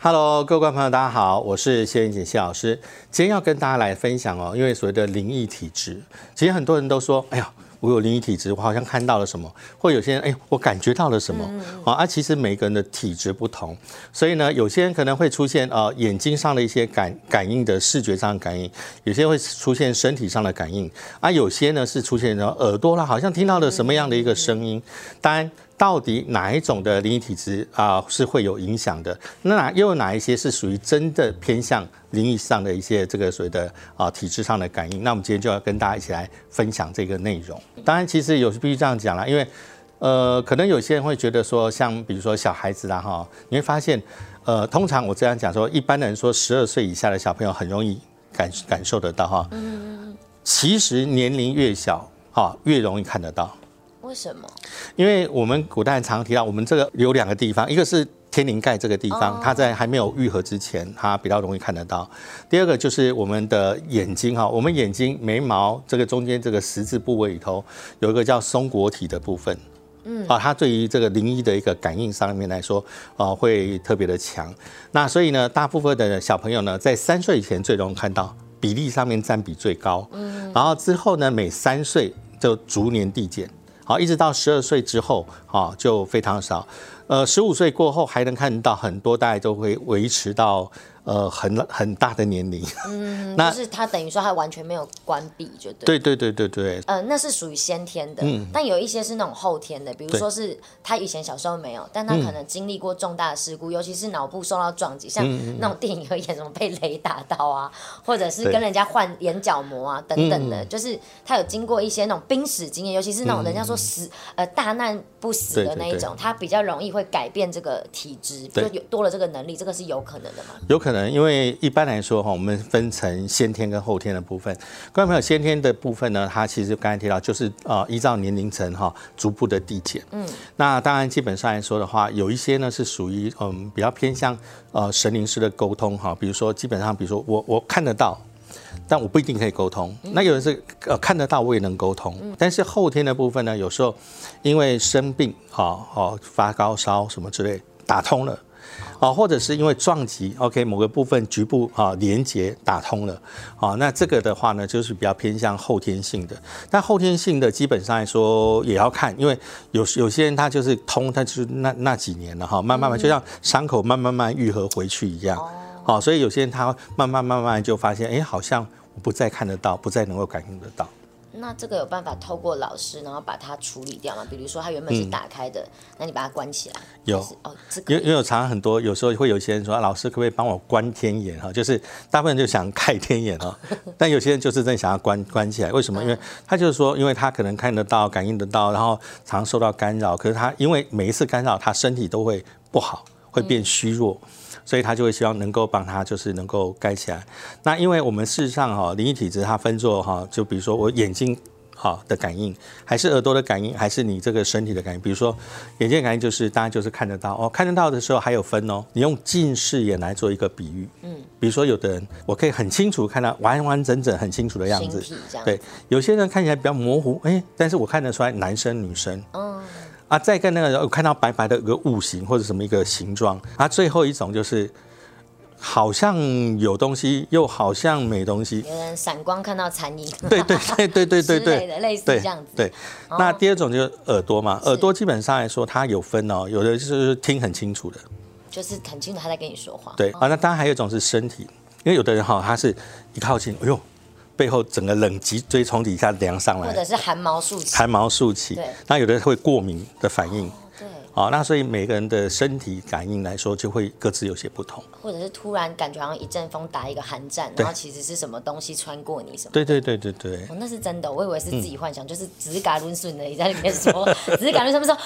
Hello，各位观众朋友，大家好，我是谢云锦谢老师。今天要跟大家来分享哦，因为所谓的灵异体质，其实很多人都说，哎呀，我有灵异体质，我好像看到了什么，或有些人，哎，我感觉到了什么，啊，啊，其实每个人的体质不同，所以呢，有些人可能会出现呃眼睛上的一些感感应的视觉上的感应，有些会出现身体上的感应，啊，有些呢是出现什耳朵啦，好像听到了什么样的一个声音，当然。到底哪一种的灵异体质啊是会有影响的？那哪又有哪一些是属于真的偏向灵异上的一些这个所谓的啊体质上的感应？那我们今天就要跟大家一起来分享这个内容。当然，其实有时必须这样讲啦，因为呃，可能有些人会觉得说，像比如说小孩子啦哈，你会发现，呃，通常我这样讲说，一般的人说十二岁以下的小朋友很容易感感受得到哈。嗯其实年龄越小哈，越容易看得到。为什么？因为我们古代常提到，我们这个有两个地方，一个是天灵盖这个地方，它在还没有愈合之前，它比较容易看得到。第二个就是我们的眼睛哈，我们眼睛眉毛这个中间这个十字部位里头有一个叫松果体的部分，嗯，啊，它对于这个灵异的一个感应上面来说，啊，会特别的强。那所以呢，大部分的小朋友呢，在三岁以前最容易看到，比例上面占比最高。嗯，然后之后呢，每三岁就逐年递减。好，一直到十二岁之后，好，就非常少。呃，十五岁过后还能看到很多，大概都会维持到。呃，很很大的年龄，嗯，那就是他等于说他完全没有关闭，就对，对对对对对，呃，那是属于先天的，嗯，但有一些是那种后天的，比如说是他以前小时候没有，但他可能经历过重大的事故，尤其是脑部受到撞击，像那种电影有演什么被雷打到啊，或者是跟人家换眼角膜啊等等的，就是他有经过一些那种濒死经验，尤其是那种人家说死呃大难不死的那一种，他比较容易会改变这个体质，就有多了这个能力，这个是有可能的嘛？有可能。因为一般来说哈，我们分成先天跟后天的部分。观众朋友，先天的部分呢，它其实刚才提到就是呃，依照年龄层哈，逐步的递减。嗯，那当然基本上来说的话，有一些呢是属于嗯比较偏向呃神灵式的沟通哈，比如说基本上，比如说我我看得到，但我不一定可以沟通。那有人是呃看得到，我也能沟通。但是后天的部分呢，有时候因为生病哈，哦发高烧什么之类，打通了。啊，或者是因为撞击，OK，某个部分局部啊连接打通了，啊，那这个的话呢，就是比较偏向后天性的。但后天性的基本上来说也要看，因为有有些人他就是通，他就是那那几年了哈，慢慢慢就像伤口慢慢慢愈合回去一样，好，所以有些人他慢慢慢慢就发现，哎，好像我不再看得到，不再能够感应得到。那这个有办法透过老师，然后把它处理掉吗？比如说它原本是打开的，那你把它关起来。有哦，因为因为有常常很多，有时候会有些人说，老师可不可以帮我关天眼哈？就是大部分人就想开天眼哦，但有些人就是真想要关关起来。为什么？因为他就是说，因为他可能看得到、感应得到，然后常受到干扰，可是他因为每一次干扰，他身体都会不好，会变虚弱。所以他就会希望能够帮他，就是能够盖起来。那因为我们事实上哈，灵异体质它分作哈，就比如说我眼睛好的感应，还是耳朵的感应，还是你这个身体的感应。比如说眼睛感应就是当然就是看得到哦，看得到的时候还有分哦。你用近视眼来做一个比喻，嗯，比如说有的人我可以很清楚看到完完整整很清楚的样子，对，有些人看起来比较模糊，哎，但是我看得出来男生女生，嗯。啊，再跟那个我看到白白的一个物形或者什么一个形状，啊，最后一种就是好像有东西，又好像没东西。有人闪光看到残影。对对对对对对对。类似这样子。对。那第二种就是耳朵嘛，耳朵基本上来说它有分哦，有的就是听很清楚的，就是很清楚他在跟你说话。对。啊，那当然还有一种是身体，因为有的人哈，他是一靠近，哎呦。背后整个冷脊椎从底下凉上来，或者是汗毛竖起，汗毛竖起。对，那有的会过敏的反应。对，好，那所以每个人的身体感应来说，就会各自有些不同。或者是突然感觉好像一阵风打一个寒战，然后其实是什么东西穿过你什么？对对对对对。哦，那是真的，我以为是自己幻想，就是只是嘎抡顺的，你在里面说，只是嘎抡他们说。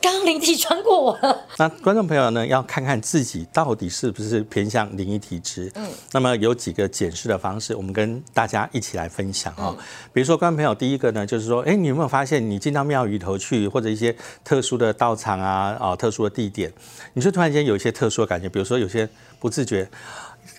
刚刚灵体穿过我了。那观众朋友呢，要看看自己到底是不是偏向灵异体质。嗯，那么有几个检视的方式，我们跟大家一起来分享哦。比如说，观众朋友，第一个呢，就是说，哎，你有没有发现，你进到庙宇头去，或者一些特殊的道场啊，啊，特殊的地点，你就突然间有一些特殊的感觉，比如说有些不自觉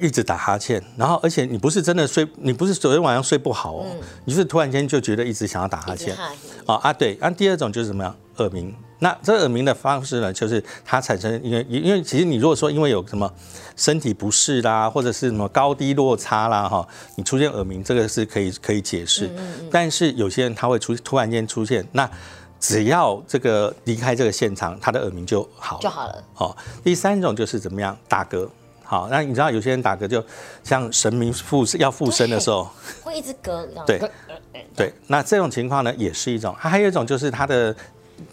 一直打哈欠，然后而且你不是真的睡，你不是昨天晚上睡不好哦，你是突然间就觉得一直想要打哈欠。啊啊，对。那第二种就是什么呀？耳鸣。那这耳鸣的方式呢，就是它产生因为因为其实你如果说因为有什么身体不适啦，或者是什么高低落差啦，哈，你出现耳鸣，这个是可以可以解释。但是有些人他会出突然间出现，那只要这个离开这个现场，他的耳鸣就好就好了。哦，第三种就是怎么样打嗝。好，那你知道有些人打嗝就像神明附要附身的时候，会一直嗝。对，对，那这种情况呢也是一种。它还有一种就是他的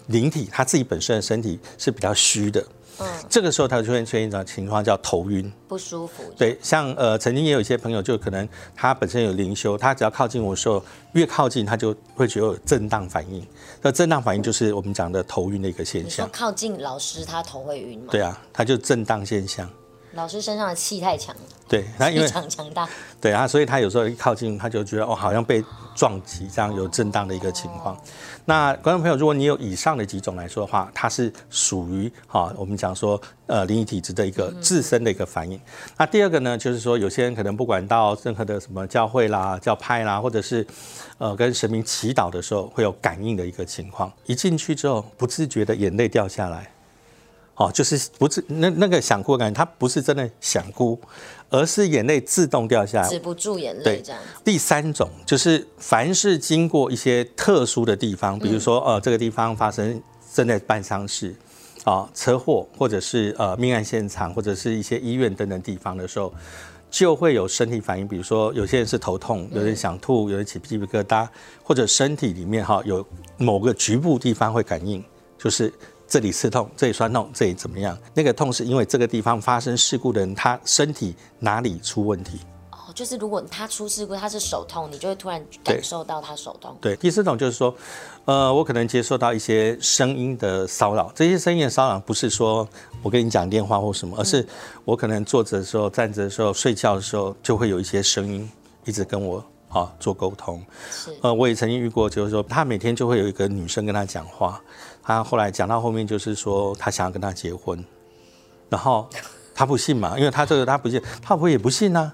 灵体他自己本身的身体是比较虚的，嗯，这个时候他就会出现一种情况叫头晕不舒服。对，像呃曾经也有一些朋友就可能他本身有灵修，他只要靠近我的时候，越靠近他就会觉得有震荡反应。那震荡反应就是我们讲的头晕的一个现象。靠近老师他头会晕吗？对啊，他就震荡现象。老师身上的气太强，对，他因为强强大，对啊，所以他有时候一靠近，他就觉得哦，好像被撞击，这样有震荡的一个情况。那观众朋友，如果你有以上的几种来说的话，它是属于哈，我们讲说呃灵异体质的一个自身的一个反应。那第二个呢，就是说有些人可能不管到任何的什么教会啦、教派啦，或者是呃跟神明祈祷的时候，会有感应的一个情况，一进去之后不自觉的眼泪掉下来。哦，就是不是那那个想哭的感觉，他不是真的想哭，而是眼泪自动掉下来，止不住眼泪这样。第三种就是凡是经过一些特殊的地方，比如说呃这个地方发生正在办丧事啊车祸，或者是呃命案现场，或者是一些医院等等地方的时候，就会有身体反应，比如说有些人是头痛，有人想吐，有人起鸡皮疙瘩，或者身体里面哈有某个局部地方会感应，就是。这里刺痛，这里酸痛，这里怎么样？那个痛是因为这个地方发生事故的人，他身体哪里出问题？哦，就是如果他出事故，他是手痛，你就会突然感受到他手痛。对，第四种就是说，呃，我可能接受到一些声音的骚扰，这些声音的骚扰不是说我跟你讲电话或什么，而是我可能坐着的时候、站着的时候、睡觉的时候，就会有一些声音一直跟我啊做沟通。是，呃，我也曾经遇过，就是说他每天就会有一个女生跟他讲话。他后来讲到后面，就是说他想要跟他结婚，然后他不信嘛，因为他这个他不信，他老婆也不信呢。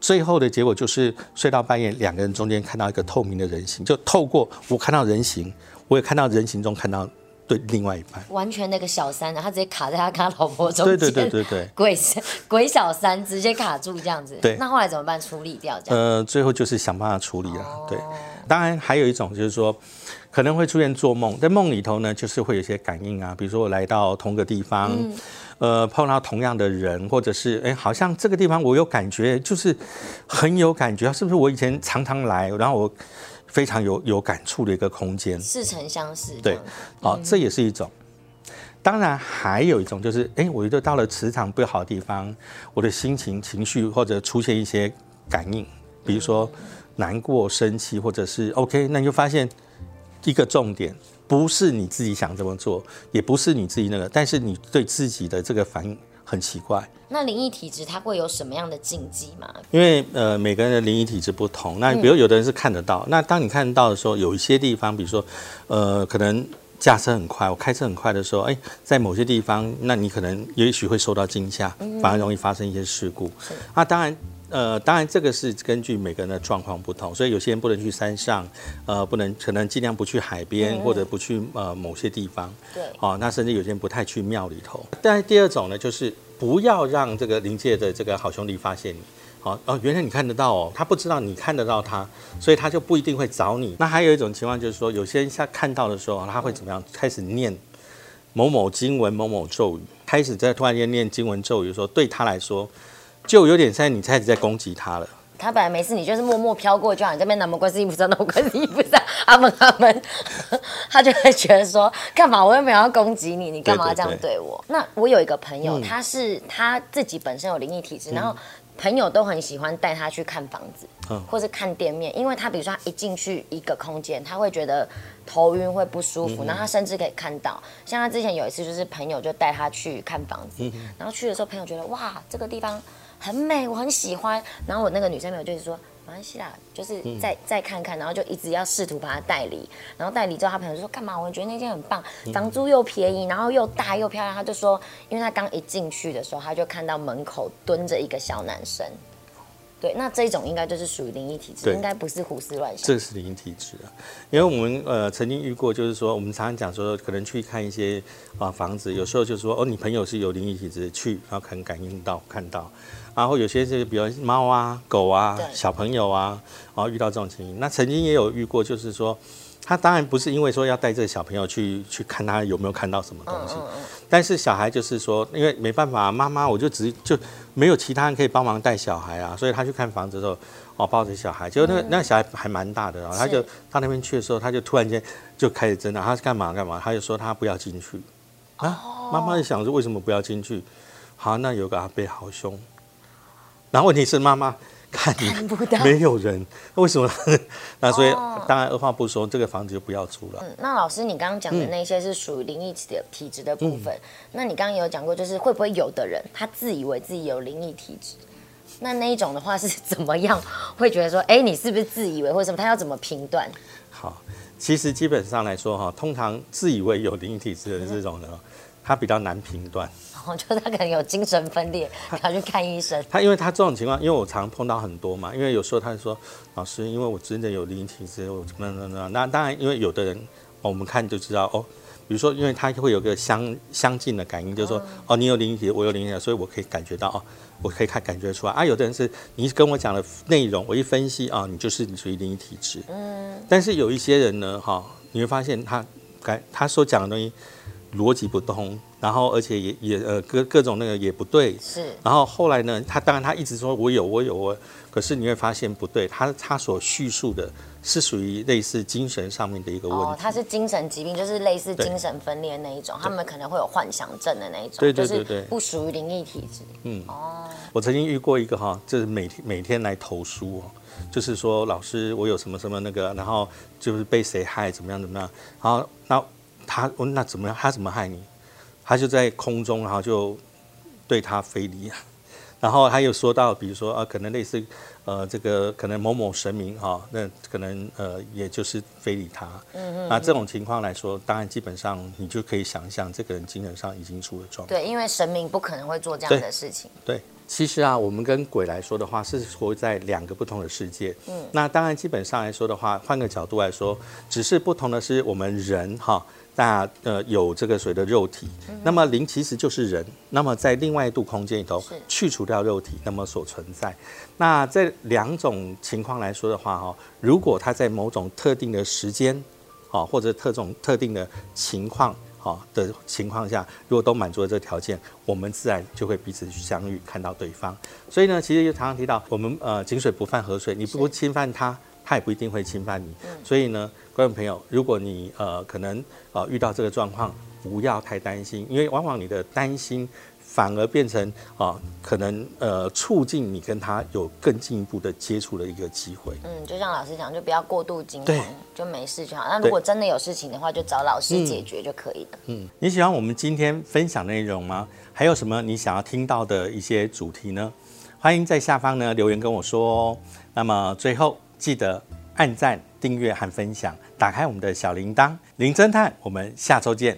最后的结果就是睡到半夜，两个人中间看到一个透明的人形，就透过我看到人形，我也看到人形中看到对另外一半，完全那个小三，他直接卡在他跟他老婆中间，对对对对对，鬼鬼小三直接卡住这样子。对，那后来怎么办？处理掉？呃，最后就是想办法处理了。对，当然还有一种就是说。可能会出现做梦，在梦里头呢，就是会有一些感应啊，比如说我来到同个地方，呃，碰到同样的人，或者是哎，好像这个地方我有感觉，就是很有感觉，是不是我以前常常来，然后我非常有有感触的一个空间，似曾相识。对，好，这也是一种。当然还有一种就是，哎，我觉得到了磁场不好的地方，我的心情、情绪或者出现一些感应，比如说难过、生气，或者是 OK，那你就发现。一个重点不是你自己想这么做，也不是你自己那个，但是你对自己的这个反应很奇怪。那灵异体质它会有什么样的禁忌吗？因为呃每个人的灵异体质不同，那比如有的人是看得到，那当你看得到的时候，有一些地方，比如说呃可能驾车很快，我开车很快的时候，哎，在某些地方，那你可能也许会受到惊吓，反而容易发生一些事故。啊，当然。呃，当然这个是根据每个人的状况不同，所以有些人不能去山上，呃，不能可能尽量不去海边或者不去呃某些地方。对。哦，那甚至有些人不太去庙里头。但是第二种呢，就是不要让这个临界的这个好兄弟发现你。好哦，原来你看得到哦，他不知道你看得到他，所以他就不一定会找你。那还有一种情况就是说，有些人下看到的时候，他会怎么样？开始念某某经文、某某咒语，开始在突然间念经文咒语的时候，对他来说。就有点像你开始在攻击他了。他本来没事，你就是默默飘过就好。你这边南无观世音菩萨，南无观世音菩萨，阿门阿门。他就会觉得说，干嘛我又没有要攻击你，你干嘛要这样对我？那我有一个朋友，他是他自己本身有灵异体质，然后朋友都很喜欢带他去看房子，或是看店面，因为他比如说他一进去一个空间，他会觉得头晕会不舒服，然后他甚至可以看到。像他之前有一次，就是朋友就带他去看房子，然后去的时候，朋友觉得哇，这个地方。很美，我很喜欢。然后我那个女生朋友就是说，没关系啦，就是再再看看，然后就一直要试图把它带离。然后带离之后，他朋友就说干嘛？我觉得那间很棒，房租又便宜，然后又大又漂亮。他就说，因为他刚一进去的时候，他就看到门口蹲着一个小男生。对，那这种应该就是属于灵异体质，对应该不是胡思乱想。这是灵异体质啊，因为我们呃曾经遇过，就是说我们常常讲说，可能去看一些啊房子，有时候就说哦，你朋友是有灵异体质去，然后可能感应到看到，然后有些是比如猫啊、狗啊、小朋友啊，然后遇到这种情形，那曾经也有遇过，就是说。他当然不是因为说要带这个小朋友去去看他有没有看到什么东西，但是小孩就是说，因为没办法，妈妈我就只就没有其他人可以帮忙带小孩啊，所以他去看房子的时候，哦抱着小孩，结果那个、那个小孩还蛮大的，然后他就到那边去的时候，他就突然间就开始挣扎，他是干嘛干嘛，他就说他不要进去。啊，妈妈就想说为什么不要进去？好，那有个阿伯好凶，然后问题是妈妈。看不到没有人，为什么？那所以哦当然二话不说，这个房子就不要租了。嗯，那老师，你刚刚讲的那些是属于灵异体的体质的部分。那你刚刚有讲过，就是会不会有的人他自以为自己有灵异体质？那那一种的话是怎么样？会觉得说，哎，你是不是自以为，或者什么？他要怎么评断？好，其实基本上来说哈，通常自以为有灵异体质的这种呢，他比较难评断。我觉得他可能有精神分裂，他去看医生。他因为他这种情况，因为我常碰到很多嘛，因为有时候他就说，老师，因为我真的有灵异体质，我怎么怎么怎么，那当然，因为有的人、哦我们看就知道哦，比如说，因为他会有个相相近的感应，就是说，哦，你有灵异体，我有灵异体，所以我可以感觉到哦，我可以看感觉出来啊。有的人是你跟我讲的内容，我一分析啊，你就是你属于灵异体质。嗯。但是有一些人呢，哈、你会发现他感他所讲的东西逻辑不通，然后而且也也呃各各种那个也不对，是，然后后来呢，他当然他一直说我有我有我，可是你会发现不对，他他所叙述的是属于类似精神上面的一个问哦，题。他是精神疾病，就是类似精神分裂那一种，他们可能会有幻想症的那一种，对对对就是对不属于灵异体质。嗯，哦。我曾经遇过一个哈，就是每天每天来投诉哦，就是说老师我有什么什么那个，然后就是被谁害怎么样怎么样，然后那他我那怎么样？他怎么害你？他就在空中，然后就对他非礼啊。然后还有说到，比如说啊，可能类似呃，这个可能某某神明哈、那可能呃，也就是非礼他。嗯嗯。那这种情况来说，当然基本上你就可以想象，这个人精神上已经出了状况。对，因为神明不可能会做这样的事情。对，其实啊，我们跟鬼来说的话，是活在两个不同的世界。嗯，那当然，基本上来说的话，换个角度来说，只是不同的是，我们人哈，那呃有这个所谓的肉体，那么灵其实就是人，那么在另外一度空间里头去除掉肉体，那么所存在。那这两种情况来说的话，哈，如果它在某种特定的时间，啊，或者特种特定的情况。好的情况下，如果都满足了这个条件，我们自然就会彼此去相遇，看到对方。所以呢，其实就常常提到，我们呃井水不犯河水，你不侵犯他，他也不一定会侵犯你。所以呢，观众朋友，如果你呃可能呃遇到这个状况，不要太担心，因为往往你的担心反而变成啊、可能呃促进你跟他有更进一步的接触的一个机会。嗯，就像老师讲，就不要过度惊慌，就没事就好。那如果真的有事情的话，就找老师解决就可以了。嗯，你喜欢我们今天分享内容吗？还有什么你想要听到的一些主题呢？欢迎在下方呢留言跟我说哦。那么最后记得按赞、订阅和分享，打开我们的小铃铛。林侦探，我们下周见。